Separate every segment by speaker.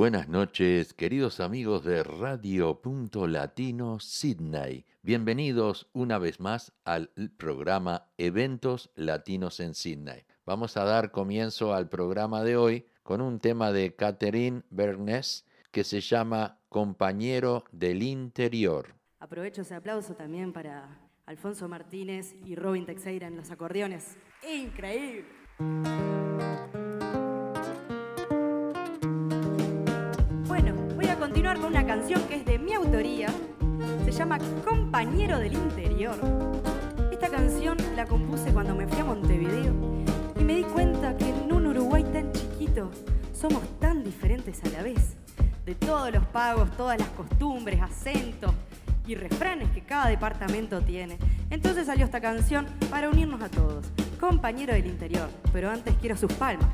Speaker 1: Buenas noches, queridos amigos de Radio Punto Latino Sydney. Bienvenidos una vez más al programa Eventos Latinos en Sydney. Vamos a dar comienzo al programa de hoy con un tema de Catherine Bernes que se llama Compañero del Interior.
Speaker 2: Aprovecho ese aplauso también para Alfonso Martínez y Robin Teixeira en los acordeones. ¡Increíble! Continuar con una canción que es de mi autoría. Se llama Compañero del Interior. Esta canción la compuse cuando me fui a Montevideo y me di cuenta que en un Uruguay tan chiquito somos tan diferentes a la vez. De todos los pagos, todas las costumbres, acentos, y refranes que cada departamento tiene. Entonces salió esta canción para unirnos a todos. Compañero del interior, pero antes quiero sus palmas.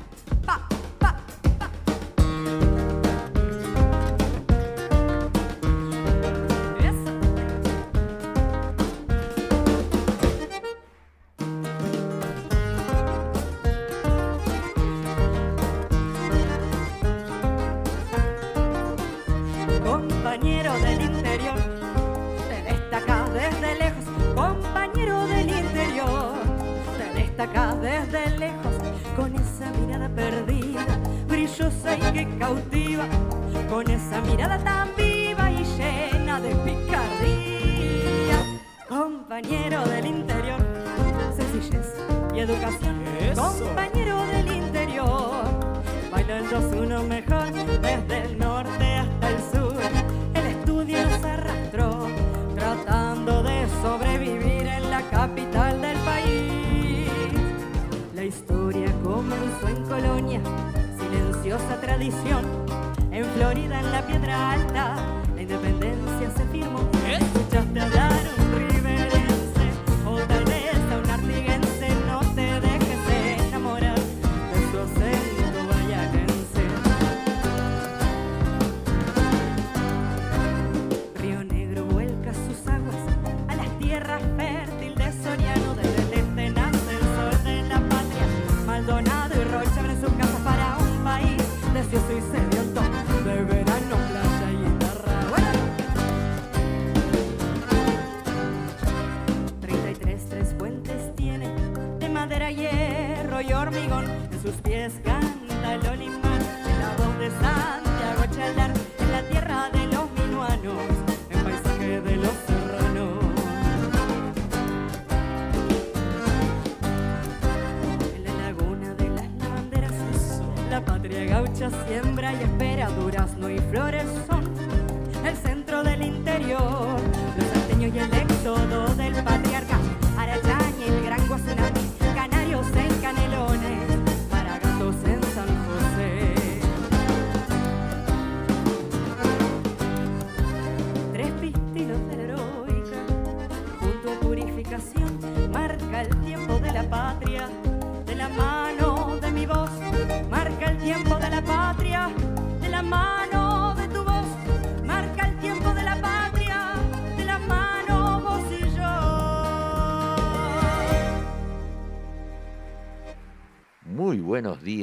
Speaker 2: ¡Pa!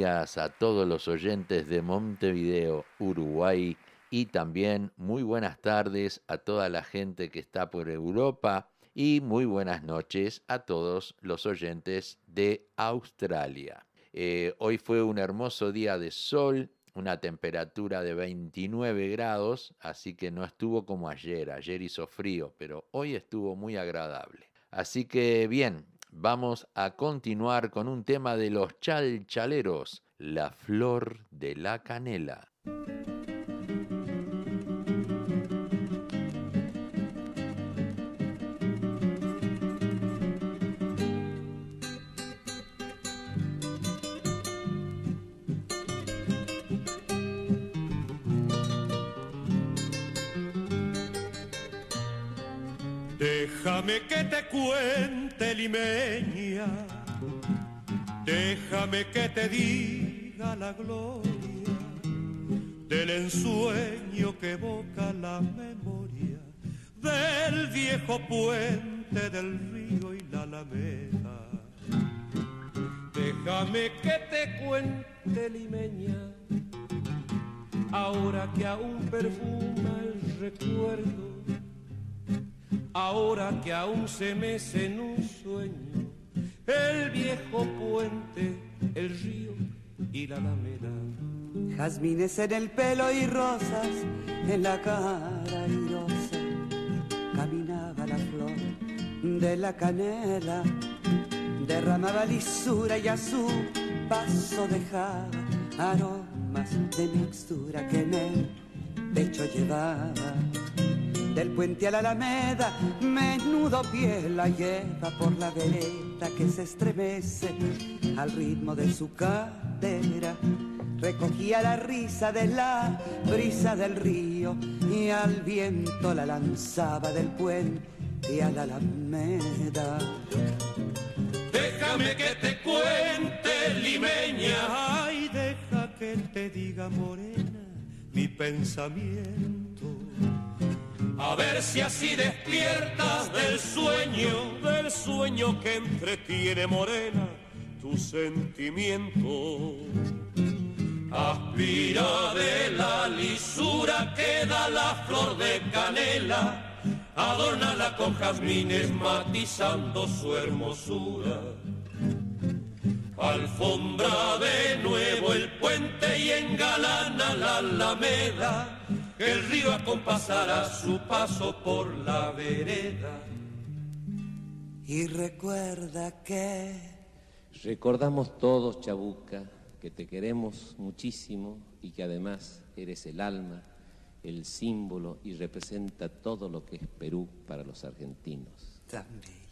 Speaker 1: A todos los oyentes de Montevideo, Uruguay, y también muy buenas tardes a toda la gente que está por Europa y muy buenas noches a todos los oyentes de Australia. Eh, hoy fue un hermoso día de sol, una temperatura de 29 grados, así que no estuvo como ayer, ayer hizo frío, pero hoy estuvo muy agradable. Así que bien, vamos a continuar con un tema de los chalchaleros, la flor de la canela.
Speaker 3: Déjame que te cuente, limeña, déjame que te diga la gloria del ensueño que evoca la memoria del viejo puente del río y la alameda. Déjame que te cuente, limeña,
Speaker 4: ahora que aún perfuma el recuerdo, ahora que aún se mece en un sueño, el viejo puente, el río y la alameda.
Speaker 5: Jazmines en el pelo y rosas en la cara rosa caminaba la flor de la canela, derramaba lisura y a su paso dejaba aromas de mixtura que en el pecho llevaba. Del puente a la alameda, menudo pie la lleva por la vereda que se estremece al ritmo de su cadera. Recogía la risa de la brisa del río y al viento la lanzaba del puente a la alameda.
Speaker 4: Déjame que te cuente, limeña. Ay, deja que te diga, morena, mi pensamiento. A ver si así despiertas del sueño, del sueño que entretiene, morena, tu sentimiento. Aspira de la lisura que da la flor de canela adórnala con jazmines matizando su hermosura. Alfombra de nuevo el puente y engalana la alameda, que el río acompasará su paso por la vereda.
Speaker 5: Y recuerda que...
Speaker 6: Recordamos todos, Chabuca, que te queremos muchísimo y que además eres el alma el símbolo y representa todo lo que es Perú para los argentinos.
Speaker 5: Bello.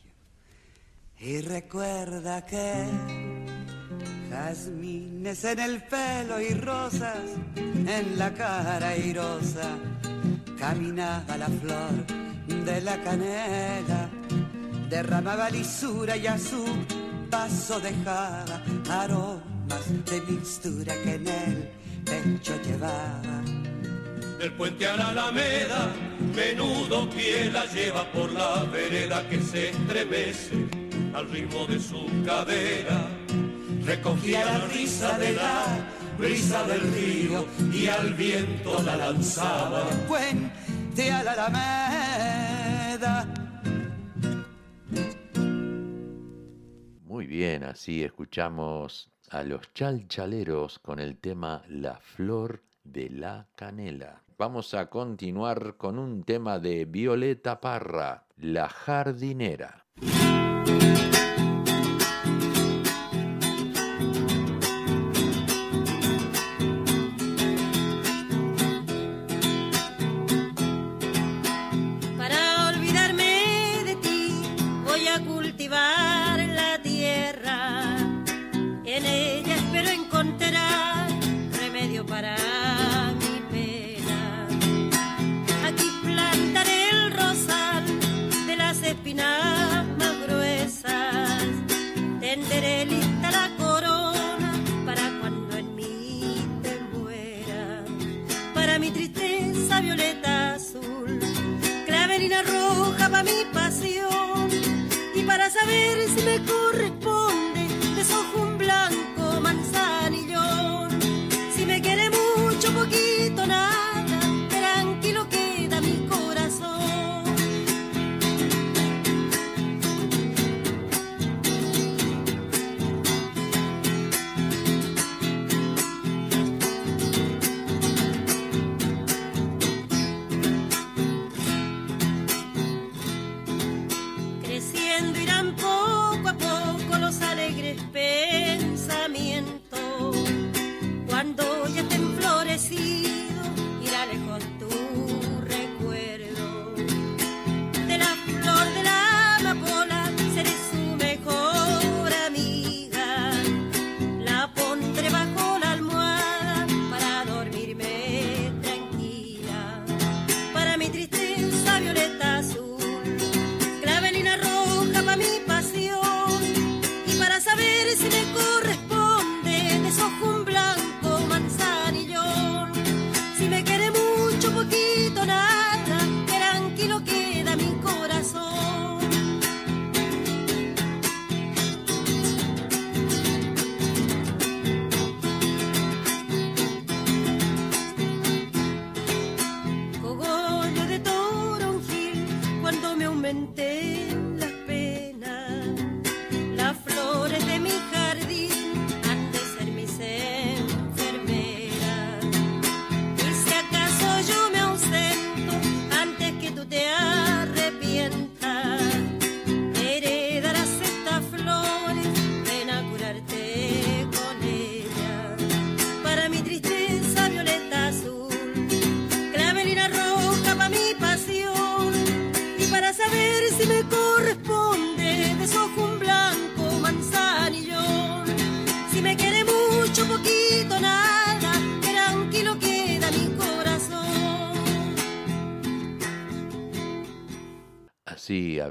Speaker 5: Y recuerda que jazmines en el pelo y rosas en la cara airosa caminaba la flor de la canela, derramaba lisura y a su paso dejaba aromas de mixtura que en el pecho llevaba.
Speaker 4: El puente a la alameda, menudo pie la lleva por la vereda que se estremece al ritmo de su cadera. Recogía la risa de la brisa del río y al viento la lanzaba.
Speaker 5: Puente a la alameda.
Speaker 7: Muy bien, así escuchamos a los chalchaleros con el tema La Flor de la Canela. Vamos a continuar con un tema de Violeta Parra, La jardinera.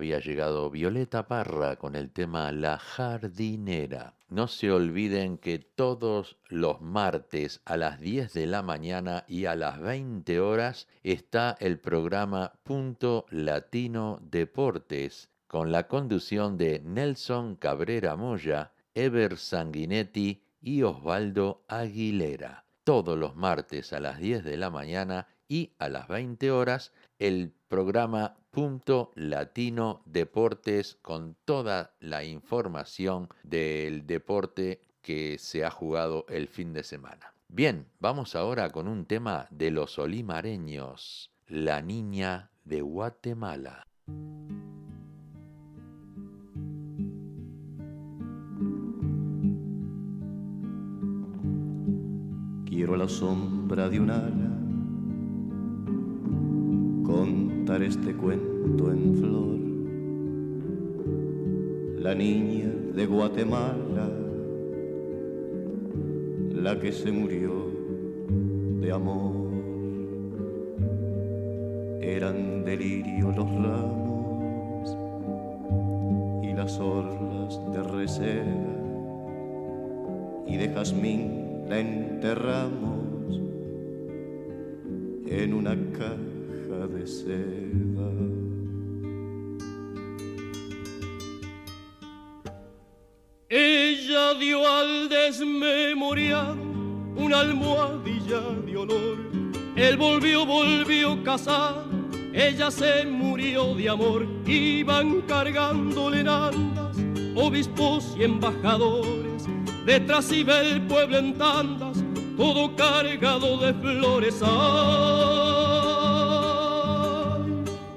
Speaker 1: Había llegado Violeta Parra con el tema La jardinera. No se olviden que todos los martes a las 10 de la mañana y a las 20 horas está el programa Punto Latino Deportes con la conducción de Nelson Cabrera Moya, Ever Sanguinetti y Osvaldo Aguilera. Todos los martes a las 10 de la mañana y a las 20 horas el programa Punto Latino Deportes con toda la información del deporte que se ha jugado el fin de semana. Bien, vamos ahora con un tema de los olimareños, la niña de Guatemala.
Speaker 8: Quiero la sombra de un ala contar este cuento en flor. La niña de Guatemala, la que se murió de amor. Eran delirio los ramos y las orlas de reseda y de jazmín la enterramos en una de seda.
Speaker 9: Ella dio al desmemoriado una almohadilla de honor. Él volvió, volvió casado, ella se murió de amor. Iban cargándole en andas, obispos y embajadores. Detrás iba el pueblo en tandas, todo cargado de flores.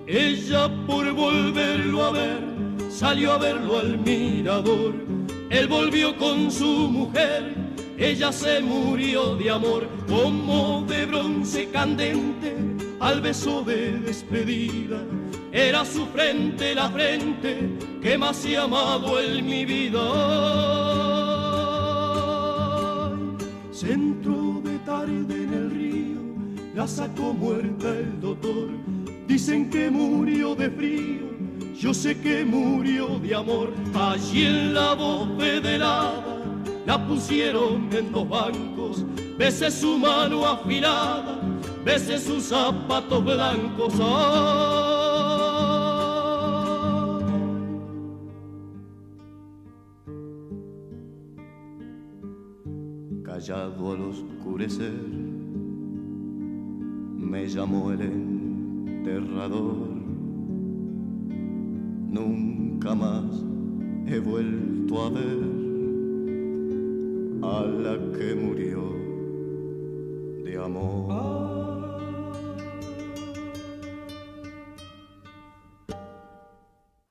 Speaker 9: Ella por volverlo a ver salió a verlo al mirador. Él volvió con su mujer, ella se murió de amor, como de bronce candente al beso de despedida. Era su frente la frente que más he amado en mi vida. Centro de tarde en el río, la sacó muerta el doctor Dicen que murió de frío, yo sé que murió de amor. Allí en la bóveda la pusieron en dos bancos. Bese su mano afilada, bese sus zapatos blancos.
Speaker 8: Callado al oscurecer, me llamó el Nunca más he vuelto a ver a la que murió de amor.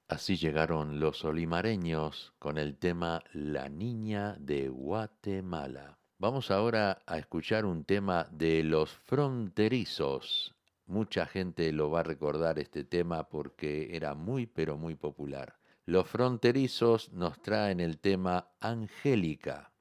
Speaker 1: Así llegaron los olimareños con el tema La Niña de Guatemala. Vamos ahora a escuchar un tema de los fronterizos Mucha gente lo va a recordar este tema porque era muy pero muy popular. Los fronterizos nos traen el tema Angélica.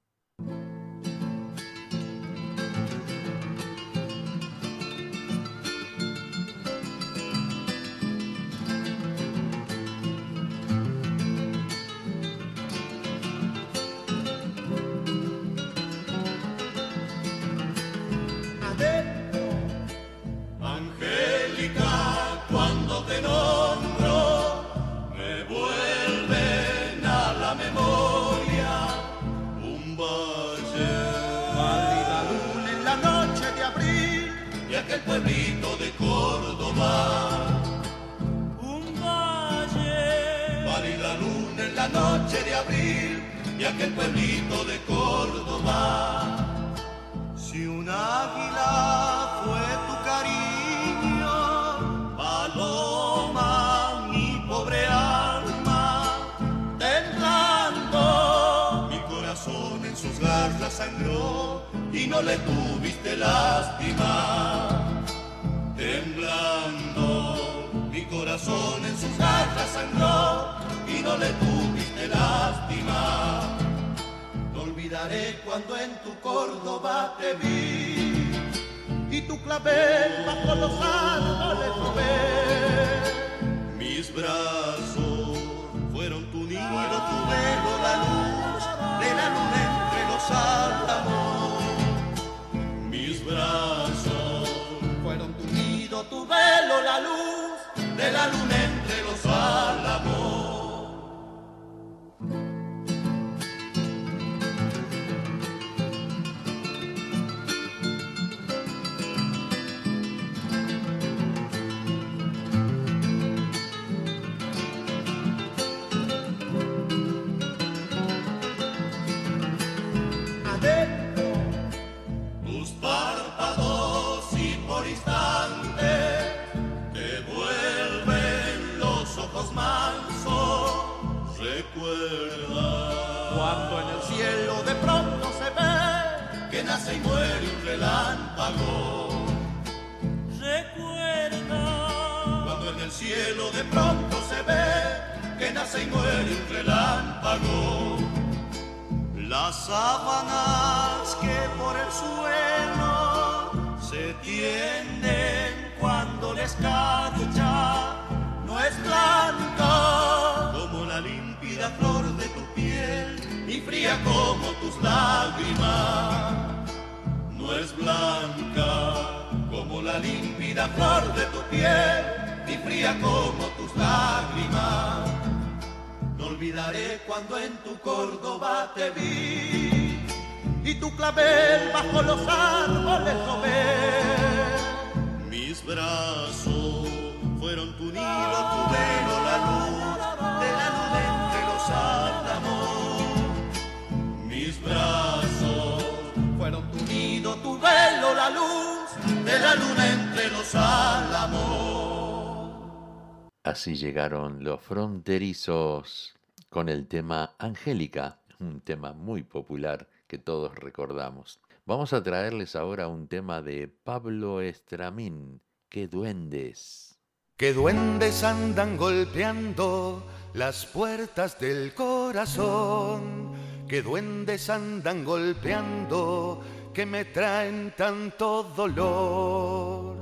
Speaker 1: Así llegaron los fronterizos con el tema Angélica, un tema muy popular que todos recordamos. Vamos a traerles ahora un tema de Pablo Estramín, ¡Qué duendes!
Speaker 8: Que duendes andan golpeando las puertas del corazón. Que duendes andan golpeando que me traen tanto dolor.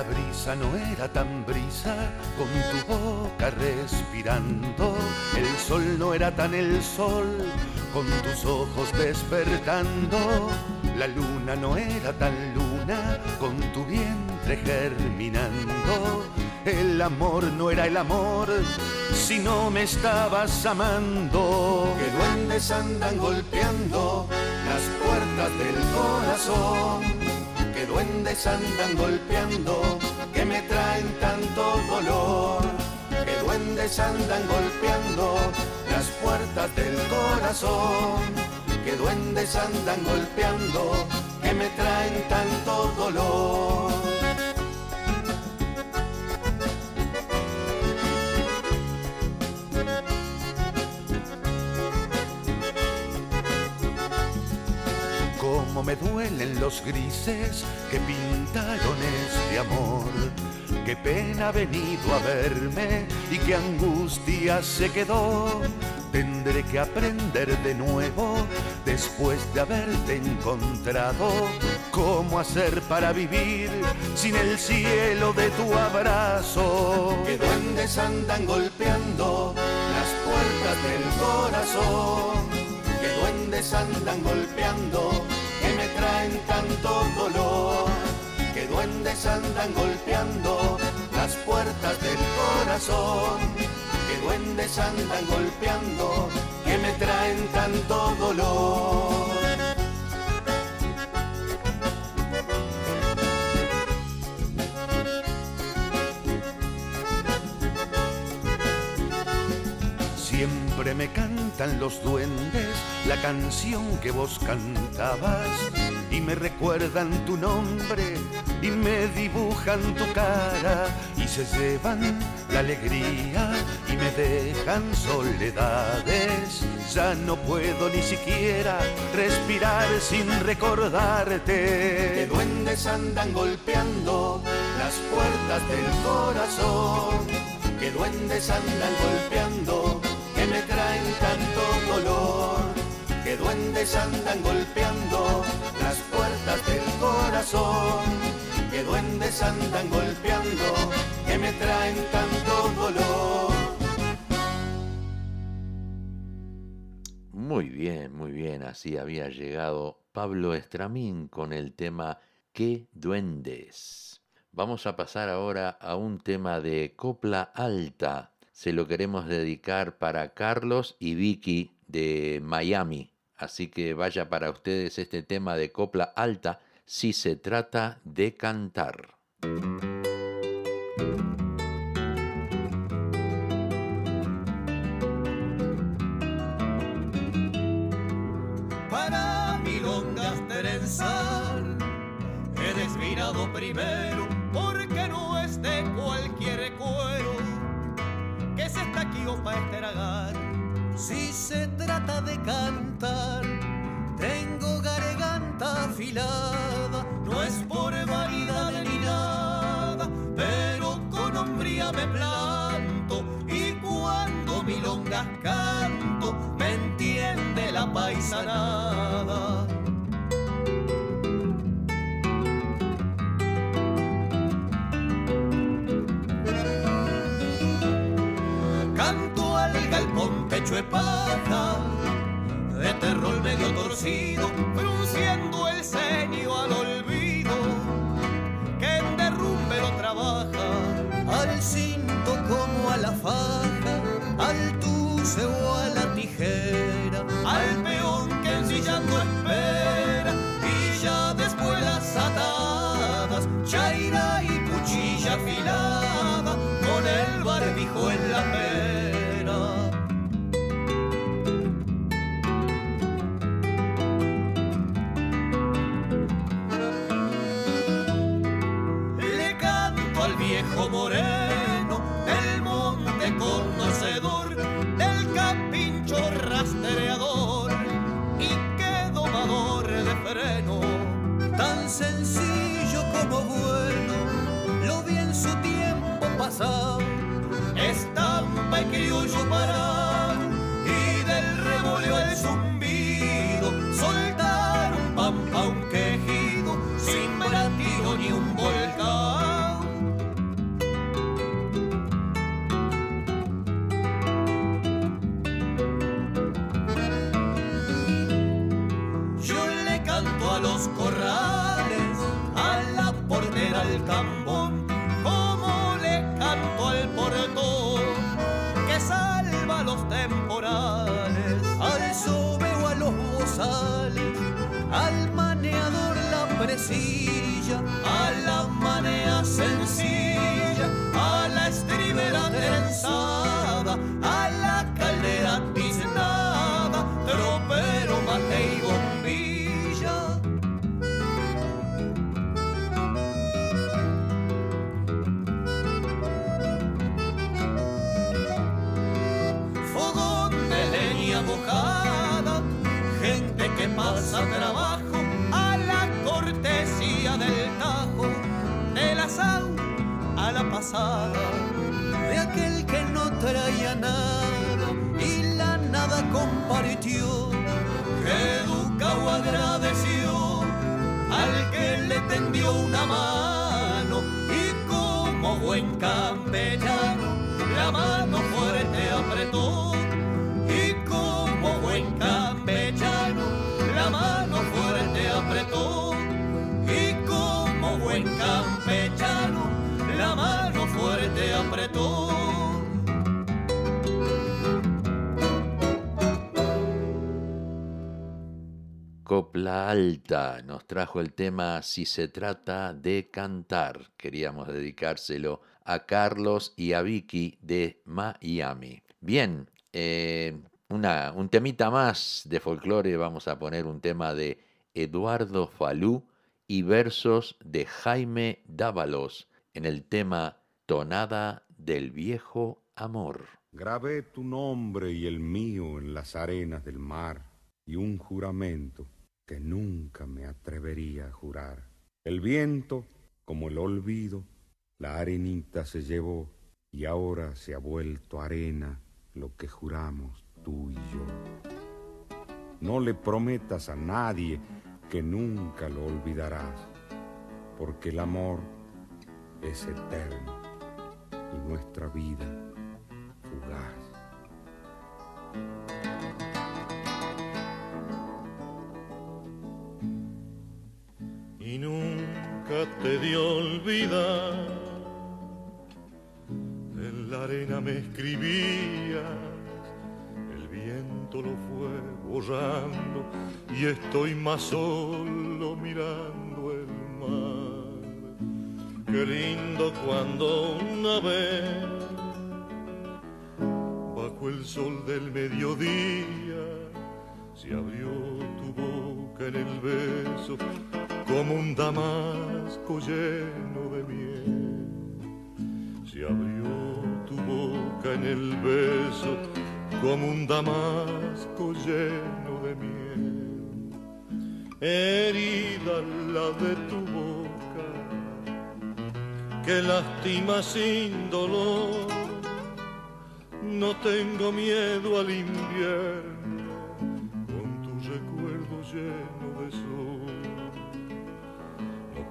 Speaker 8: La brisa no era tan brisa con tu boca respirando. El sol no era tan el sol con tus ojos despertando. La luna no era tan luna con tu vientre germinando. El amor no era el amor si no me estabas amando. Que duendes andan golpeando las puertas del corazón duendes andan golpeando, que me traen tanto dolor. Que duendes andan golpeando las puertas del corazón. Que duendes andan golpeando, que me traen tanto dolor. Me duelen los grises que pintaron este amor. Qué pena ha venido a verme y qué angustia se quedó. Tendré que aprender de nuevo después de haberte encontrado. ¿Cómo hacer para vivir sin el cielo de tu abrazo? Que duendes andan golpeando las puertas del corazón que duendes andan golpeando, tanto dolor, que duendes andan golpeando las puertas del corazón, que duendes andan golpeando, que me traen tanto dolor. Siempre me cantan los duendes la canción que vos cantabas me recuerdan tu nombre y me dibujan tu cara y se llevan la alegría y me dejan soledades. Ya no puedo ni siquiera respirar sin recordarte. Que duendes andan golpeando las puertas del corazón. Que duendes andan golpeando que me traen tanto dolor, que duendes andan golpeando las puertas que duendes andan golpeando, que me traen tanto dolor.
Speaker 1: Muy bien, muy bien, así había llegado Pablo Estramín con el tema ¿Qué duendes? Vamos a pasar ahora a un tema de copla alta se lo queremos dedicar para Carlos y Vicky de Miami. Así que vaya para ustedes este tema de copla alta si se trata de cantar.
Speaker 3: Para milongas trenzar he desvirado primero,
Speaker 1: trajo el tema Si se trata de cantar. Queríamos dedicárselo a Carlos y a Vicky de Miami. Bien, eh, una, un temita más de folclore. Vamos a poner un tema de Eduardo Falú y versos de Jaime Dávalos en el tema Tonada del Viejo Amor.
Speaker 10: Grabé tu nombre y el mío en las arenas del mar y un juramento que nunca me atrevería a jurar. El viento, como el olvido, la arenita se llevó y ahora se ha vuelto arena lo que juramos tú y yo. No le prometas a nadie que nunca lo olvidarás, porque el amor es eterno y nuestra vida fugaz.
Speaker 3: Nunca te dio olvidar. En la arena me escribías, el viento lo fue borrando y estoy más solo mirando el mar. Qué lindo cuando una vez, bajo el sol del mediodía, se abrió tu boca en el beso
Speaker 11: como un damasco lleno de miel. Se abrió tu boca en el beso como un damasco lleno de miel. Herida la de tu boca que lastima sin dolor. No tengo miedo al invierno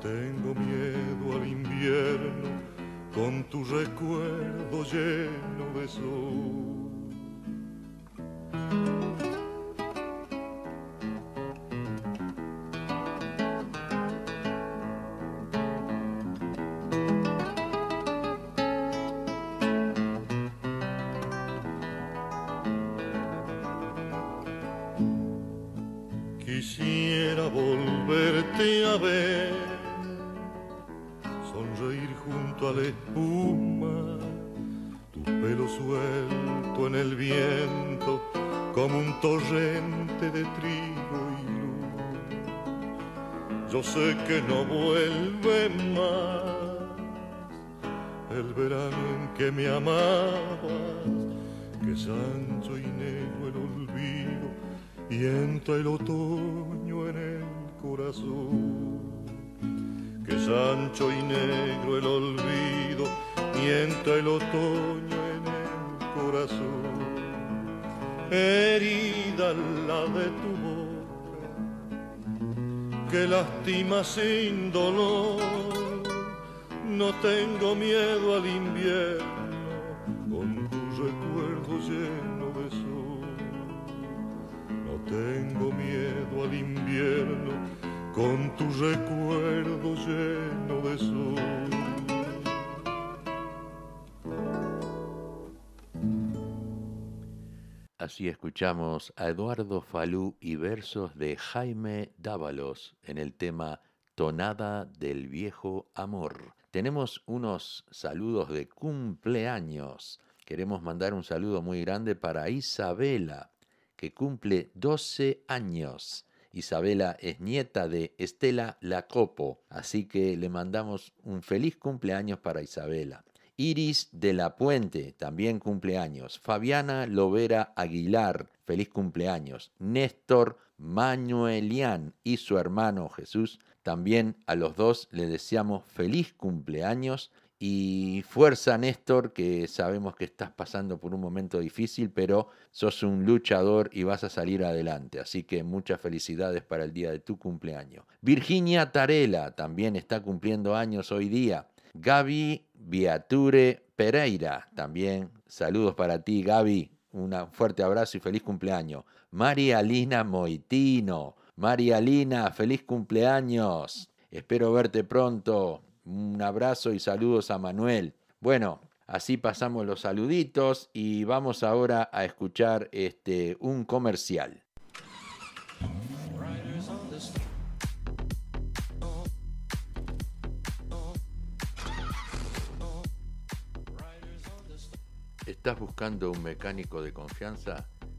Speaker 11: tengo miedo al invierno con tu recuerdo lleno de sol. Sin dolor. No tengo miedo al invierno con tu recuerdo lleno de sol. No tengo miedo al invierno con tu recuerdo lleno de sol.
Speaker 1: Así escuchamos a Eduardo Falú y versos de Jaime Dávalos en el tema Tonada del Viejo Amor. Tenemos unos saludos de cumpleaños. Queremos mandar un saludo muy grande para Isabela, que cumple 12 años. Isabela es nieta de Estela Lacopo, así que le mandamos un feliz cumpleaños para Isabela. Iris de la Puente, también cumpleaños. Fabiana Lovera Aguilar, feliz cumpleaños. Néstor Manuelian y su hermano Jesús, también a los dos le deseamos feliz cumpleaños y fuerza Néstor, que sabemos que estás pasando por un momento difícil, pero sos un luchador y vas a salir adelante. Así que muchas felicidades para el día de tu cumpleaños. Virginia Tarela también está cumpliendo años hoy día. Gaby Viature Pereira, también saludos para ti, Gaby. Un fuerte abrazo y feliz cumpleaños. María Lina Moitino. María Lina, feliz cumpleaños. Espero verte pronto. Un abrazo y saludos a Manuel. Bueno, así pasamos los saluditos y vamos ahora a escuchar este, un comercial. ¿Estás buscando un mecánico de confianza?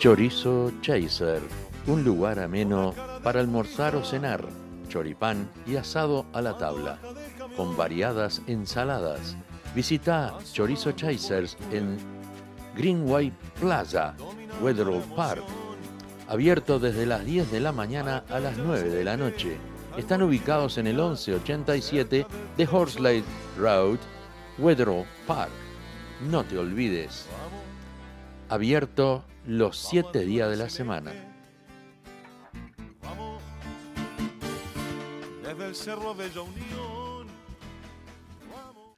Speaker 1: Chorizo Chaser, un lugar ameno para almorzar o cenar, choripán y asado a la tabla, con variadas ensaladas. Visita Chorizo Chasers en Greenway Plaza, Weatherall Park, abierto desde las 10 de la mañana a las 9 de la noche. están ubicados en el 1187 de Horsley Road, Wetherill Park. No te olvides, abierto los siete días de la semana.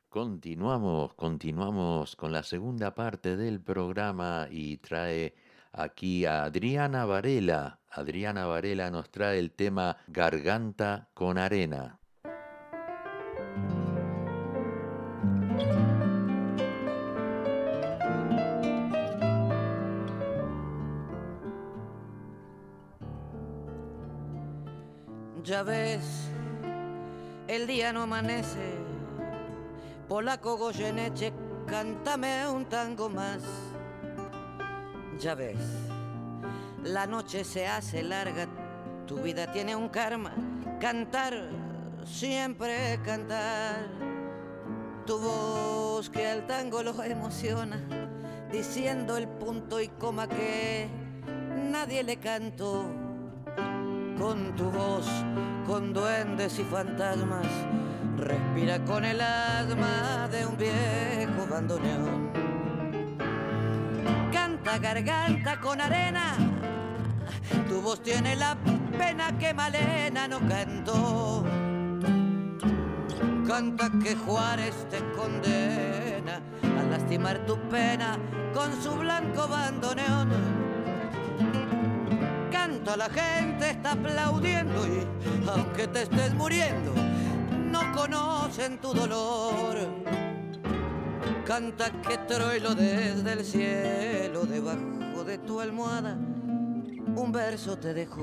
Speaker 1: Continuamos, continuamos con la segunda parte del programa y trae aquí a Adriana Varela. Adriana Varela nos trae el tema Garganta con Arena.
Speaker 12: Ya ves, el día no amanece. Polaco Goyeneche, cántame un tango más. Ya ves, la noche se hace larga, tu vida tiene un karma. Cantar, siempre cantar. Tu voz que al tango lo emociona, diciendo el punto y coma que nadie le cantó. Con tu voz, con duendes y fantasmas, respira con el asma de un viejo bandoneón. Canta garganta con arena, tu voz tiene la pena que Malena no cantó. Canta que Juárez te condena a lastimar tu pena con su blanco bandoneón canta, la gente está aplaudiendo y aunque te estés muriendo, no conocen tu dolor. Canta que Troilo desde el cielo, debajo de tu almohada, un verso te dejó.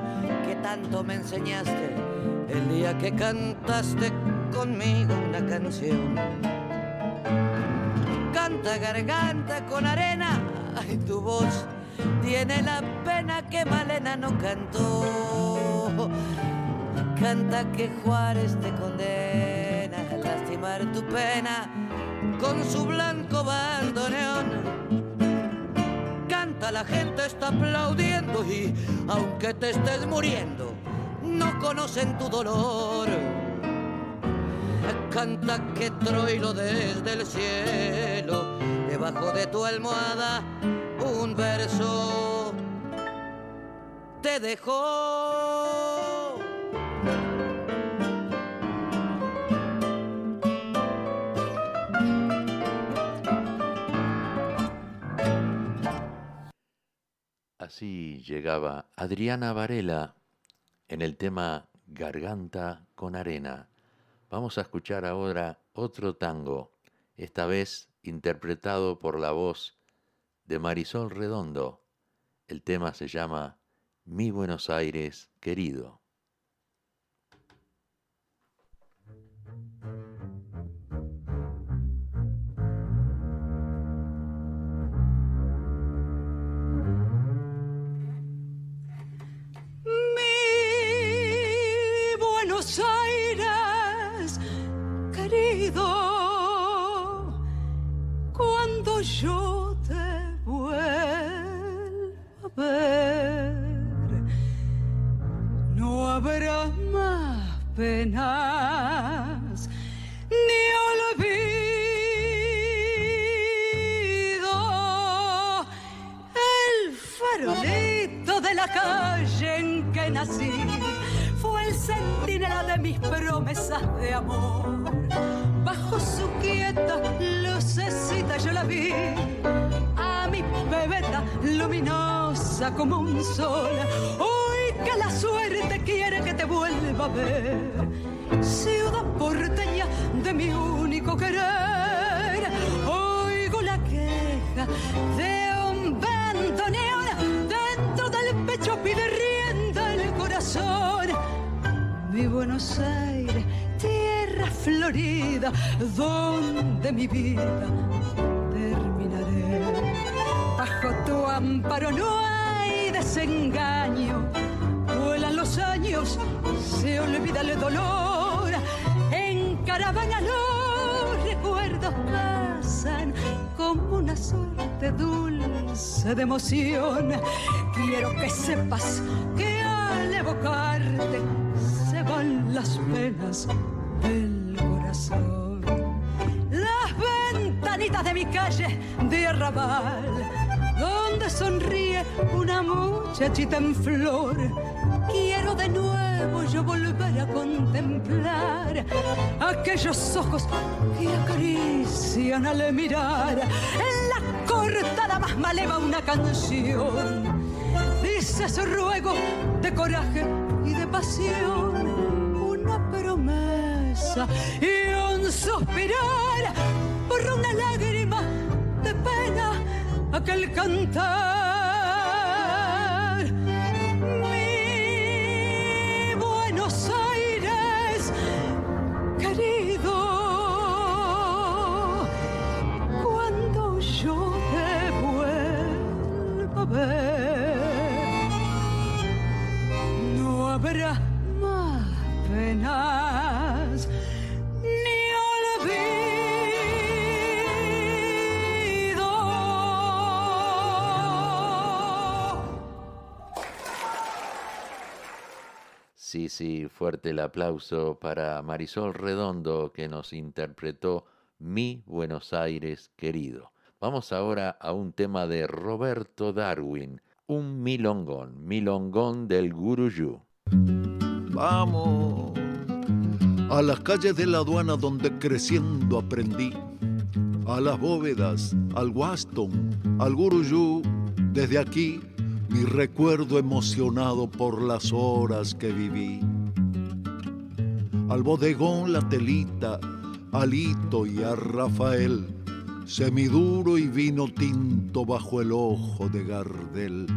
Speaker 12: tanto me enseñaste el día que cantaste conmigo una canción. Canta garganta con arena, ay tu voz tiene la pena que Malena no cantó. Canta que Juárez te condena a lastimar tu pena con su blanco bandoneón la gente está aplaudiendo y aunque te estés muriendo, no conocen tu dolor. Canta que Troilo desde el cielo, debajo de tu almohada, un verso te dejó.
Speaker 1: Así llegaba Adriana Varela en el tema Garganta con Arena. Vamos a escuchar ahora otro tango, esta vez interpretado por la voz de Marisol Redondo. El tema se llama Mi Buenos Aires querido.
Speaker 13: Querido, cuando yo te vuelva a ver, no habrá más penas ni olvido. El farolito de la calle en que nací fue el centinela de mis promesas de amor. Bajo su quieta lucecita yo la vi, a mi bebeta luminosa como un sol. Hoy que la suerte quiere que te vuelva a ver, ciudad porteña de mi único querer. Oigo la queja de un bandoneón dentro del pecho pide rienda el corazón. Mi Buenos Aires, florida, donde mi vida terminaré. Bajo tu amparo no hay desengaño, vuelan los años, se olvida el dolor. En caravana los recuerdos pasan como una suerte dulce de emoción. Quiero que sepas que al evocarte se van las penas del Las ventanitas de mi calle de arrabal, donde sonríe una muchachita en flor. Quiero de nuevo yo volver a contemplar aquellos ojos que acarician al mirar. En la cortada más maleva una canción. Dice su ruego de coraje y de pasión. Y un suspirar por una lágrima de pena aquel cantar.
Speaker 1: Sí, sí, fuerte el aplauso para Marisol Redondo que nos interpretó Mi Buenos Aires querido. Vamos ahora a un tema de Roberto Darwin, un milongón, milongón del Guruyú.
Speaker 14: Vamos a las calles de la aduana donde creciendo aprendí, a las bóvedas, al Waston, al Guruyú, desde aquí mi recuerdo emocionado por las horas que viví. Al bodegón la telita, a Lito y a Rafael, semiduro y vino tinto bajo el ojo de Gardel.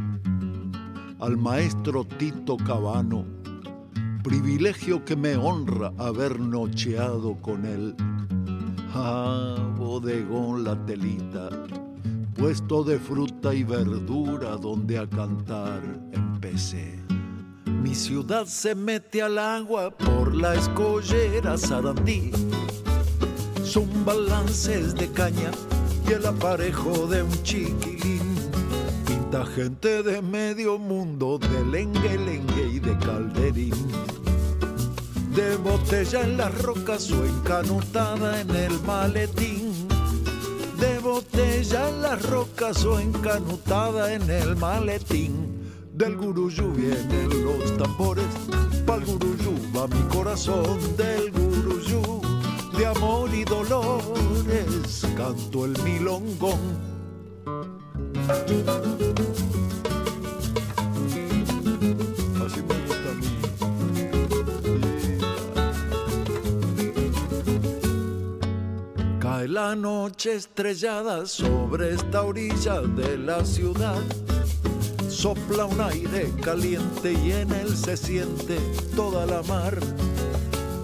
Speaker 14: Al maestro Tito Cabano, privilegio que me honra haber nocheado con él. Ah, bodegón la telita, puesto de fruta y verdura donde a cantar empecé. Mi ciudad se mete al agua por la escollera Sarandí. Son balances de caña y el aparejo de un chiquilín. Pinta gente de medio mundo, de lengue, lengue y de calderín. De botella en las rocas o encanutada en el maletín de botella en las rocas o encanutada en el maletín. Del guruyú vienen los tambores, pa'l guruyú va mi corazón, del guruyú de amor y dolores canto el milongón. La noche estrellada sobre esta orilla de la ciudad. Sopla un aire caliente y en él se siente toda la mar.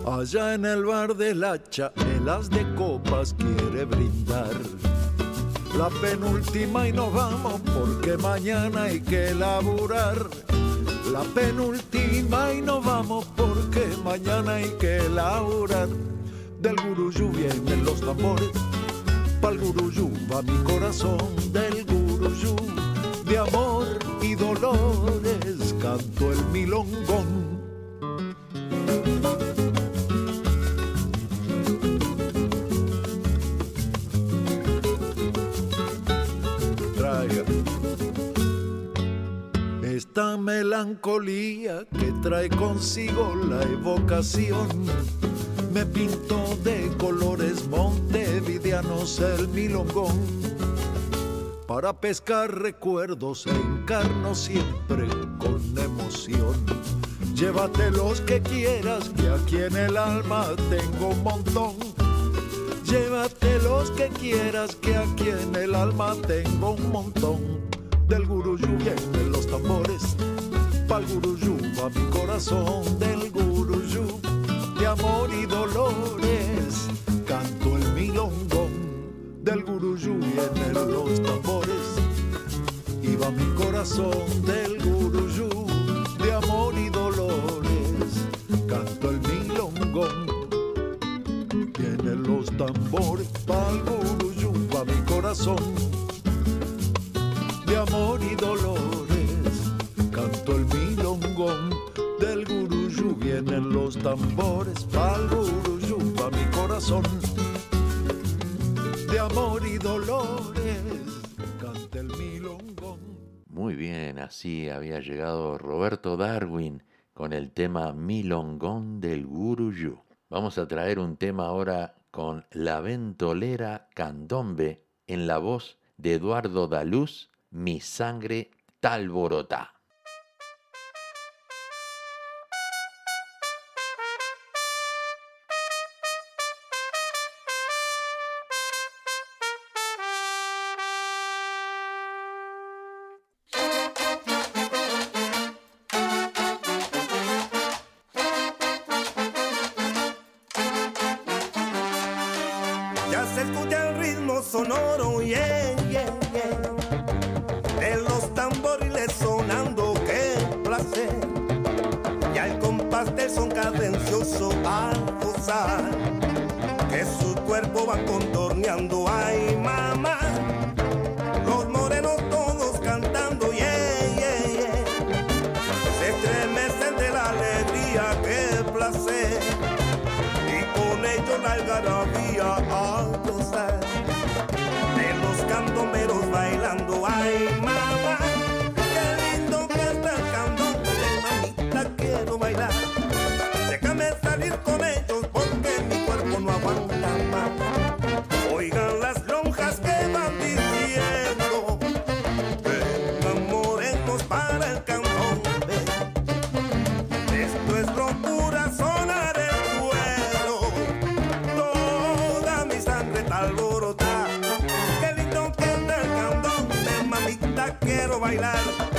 Speaker 14: Allá en el bar del hacha, el as de copas quiere brindar. La penúltima y nos vamos porque mañana hay que laburar. La penúltima y nos vamos porque mañana hay que laburar. Del guruyú vienen los tambores, pa'l guruyú va mi corazón. Del guruyú de amor y dolores canto el milongón. Traiga esta melancolía que trae consigo la evocación. Me pinto de colores montevideanos el milongón. Para pescar recuerdos encarno siempre con emoción. Llévate los que quieras, que aquí en el alma tengo un montón. Llévate los que quieras, que aquí en el alma tengo un montón. Del guruyú vienen los tambores, pa'l guruyú va mi corazón. Del guruyú de amor y dolores, canto el milongón. Del guruyú vienen los tambores, y va mi corazón. Del guruyú de amor y dolores, canto el milongón los tambores pa'l guruyú pa' mi corazón de amor y vienen los tambores mi corazón. De amor y dolores canta el milongón.
Speaker 15: Muy bien así había llegado Roberto Darwin con el tema Milongón del Guruyú. Vamos a traer un tema ahora con La Ventolera Candombe en la voz de Eduardo Daluz, Mi sangre bailar.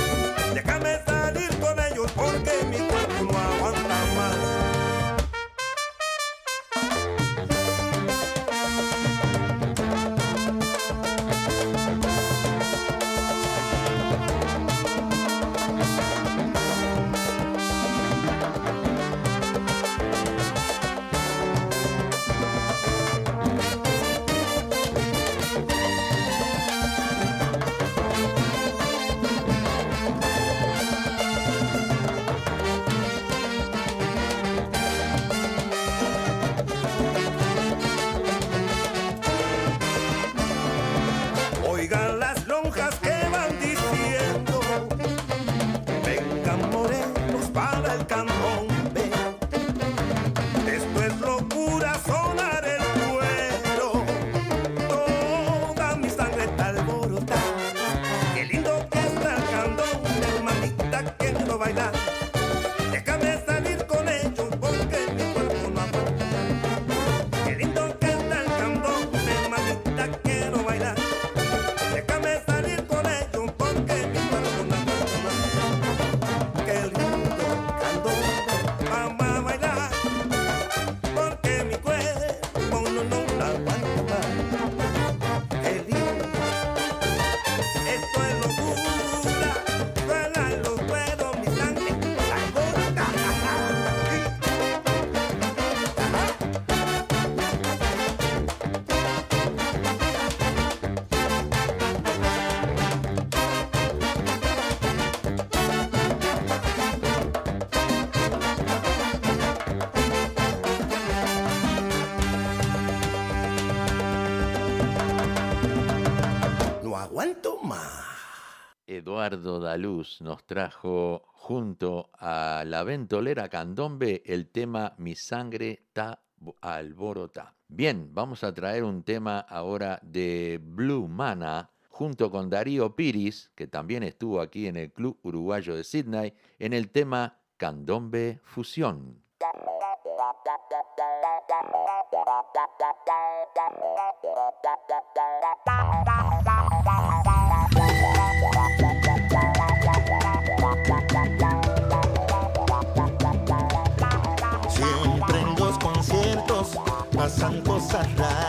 Speaker 15: Eduardo Daluz nos trajo junto a la ventolera Candombe el tema Mi sangre ta alborota. Bien, vamos a traer un tema ahora de Blue Mana junto con Darío Piris, que también estuvo aquí en el Club Uruguayo de Sydney, en el tema Candombe Fusión.
Speaker 16: Pasan cosas raras.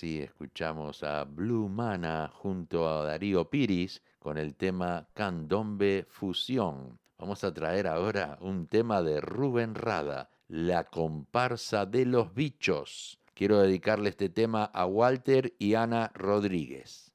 Speaker 1: Así escuchamos a Blue Mana junto a Darío Piris con el tema Candombe Fusión. Vamos a traer ahora un tema de Rubén Rada, La comparsa de los bichos. Quiero dedicarle este tema a Walter y Ana Rodríguez.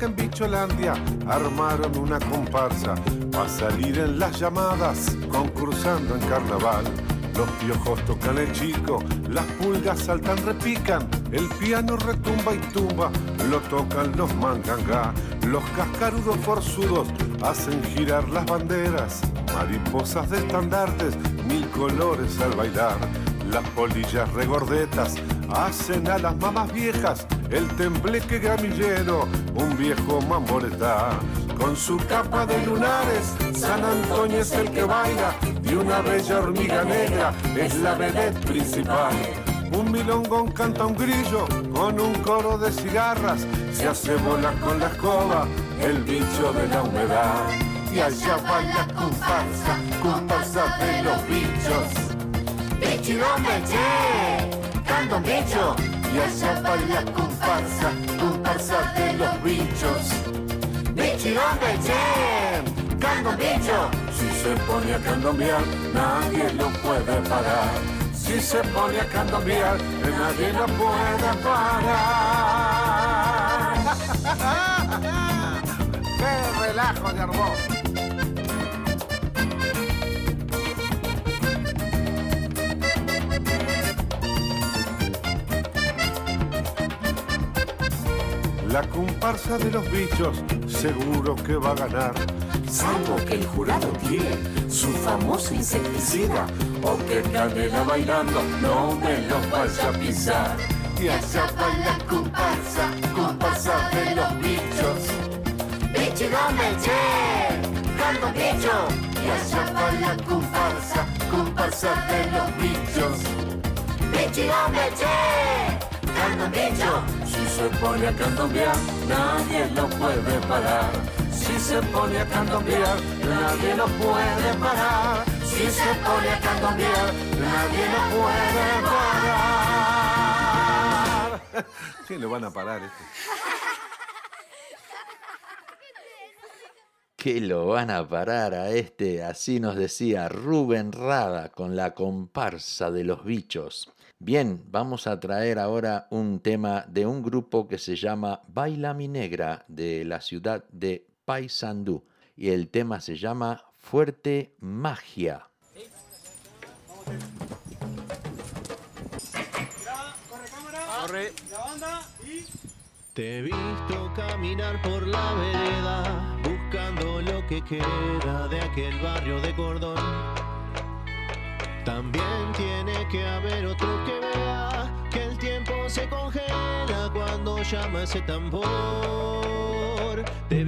Speaker 17: En Bicholandia armaron una comparsa para salir en las llamadas concursando en carnaval. Los piojos tocan el chico, las pulgas saltan, repican, el piano retumba y tumba, lo tocan los mangangá, los cascarudos forzudos hacen girar las banderas, mariposas de estandartes, mil colores al bailar, las polillas regordetas hacen a las mamás viejas el tembleque gramillero, un viejo mamboretá. Con su capa de lunares, San Antonio es el que baila y una bella hormiga negra es la vedette principal. Un milongón canta un grillo con un coro de cigarras, se hace bola con la escoba, el bicho de la humedad. Y allá va la comparsa, comparsa de los bichos. Bichirón che, canta un bicho, y allá va comparsa, comparsa de los bichos. Bichirón che, canta un bicho, si se pone a candombear, nadie lo puede parar. Si se pone a candombear, nadie lo puede parar. ¡Qué relajo de armó! La comparsa de los bichos se seguro que va a ganar.
Speaker 18: Salvo que el jurado tiene su famoso insecticida o que Canela bailando no me lo vaya a pisar.
Speaker 19: Y allá va la comparsa, comparsa de los bichos.
Speaker 20: Bicho meche, canto bicho.
Speaker 19: Y allá va la comparsa, comparsa de los bichos.
Speaker 20: Bicho meche, canto
Speaker 18: Si se pone a candombear, nadie lo puede parar. Si se pone a candombear, nadie lo puede parar. Si se pone a candombear, nadie lo puede parar.
Speaker 17: ¿Quién le van a parar este?
Speaker 1: que lo van a parar a este, así nos decía Rubén Rada con la comparsa de los bichos. Bien, vamos a traer ahora un tema de un grupo que se llama Baila Mi Negra de la ciudad de Paysandú y el tema se llama Fuerte Magia.
Speaker 21: Corre. Te he visto caminar por la vereda, buscando lo que queda de aquel barrio de cordón. También tiene que haber otro que vea que el tiempo se congela cuando llama ese tambor. Te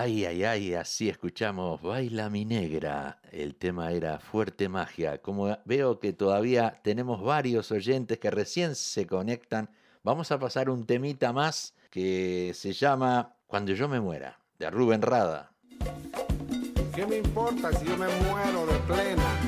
Speaker 1: Ay, ay, ay, así escuchamos Baila mi negra. El tema era Fuerte Magia. Como veo que todavía tenemos varios oyentes que recién se conectan, vamos a pasar un temita más que se llama Cuando yo me muera, de Rubén Rada.
Speaker 17: ¿Qué me importa si yo me muero de plena?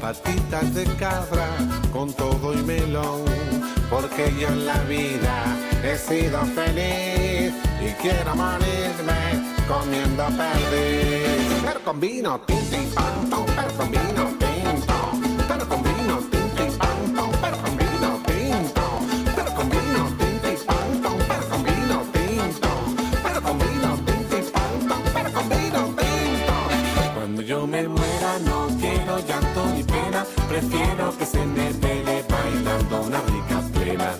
Speaker 17: patitas de cabra con todo y melón, porque yo en la vida he sido feliz y quiero morirme comiendo perdiz. Pero con vino, tinto y pan, pero con vino tinto, prefiero que se me vele bailando una rica plena.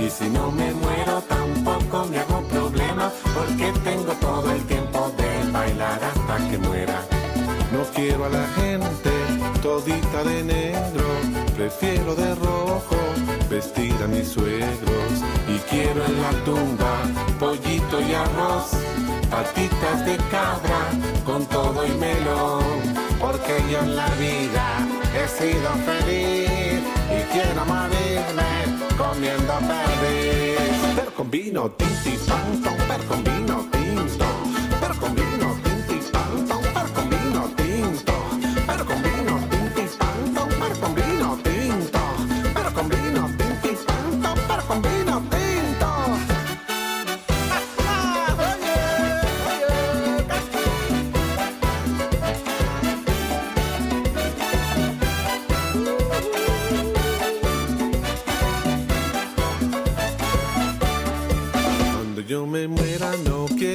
Speaker 17: Y si no me muero tampoco me hago problema, porque tengo todo el tiempo de bailar hasta que muera. No quiero a la gente todita de negro, prefiero de rojo vestir a mis suegros. Y quiero en la tumba pollito y arroz, patitas de cabra con todo y melón, porque yo en la vida he sido feliz y quiero morirme comiendo perdiz. Pero con vino, tinti, pan, con vino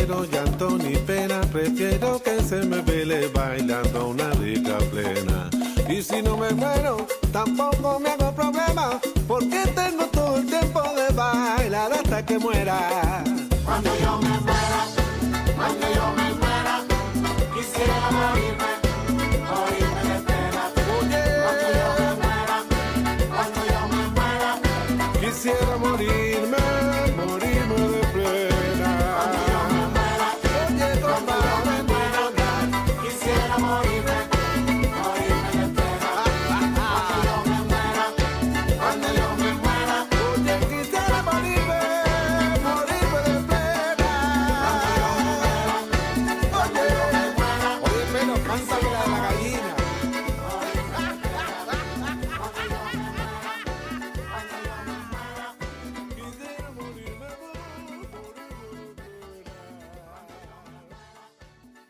Speaker 17: quiero llanto ni pena, prefiero que se me vele bailando una rica plena. Y si no me muero, tampoco me hago problema, porque tengo todo el tiempo de bailar hasta que muera.
Speaker 18: Cuando yo me muera, cuando yo me muera, quisiera morirme, morirme de pena. Cuando yo me muera, cuando yo me muera,
Speaker 17: Quisiera morirme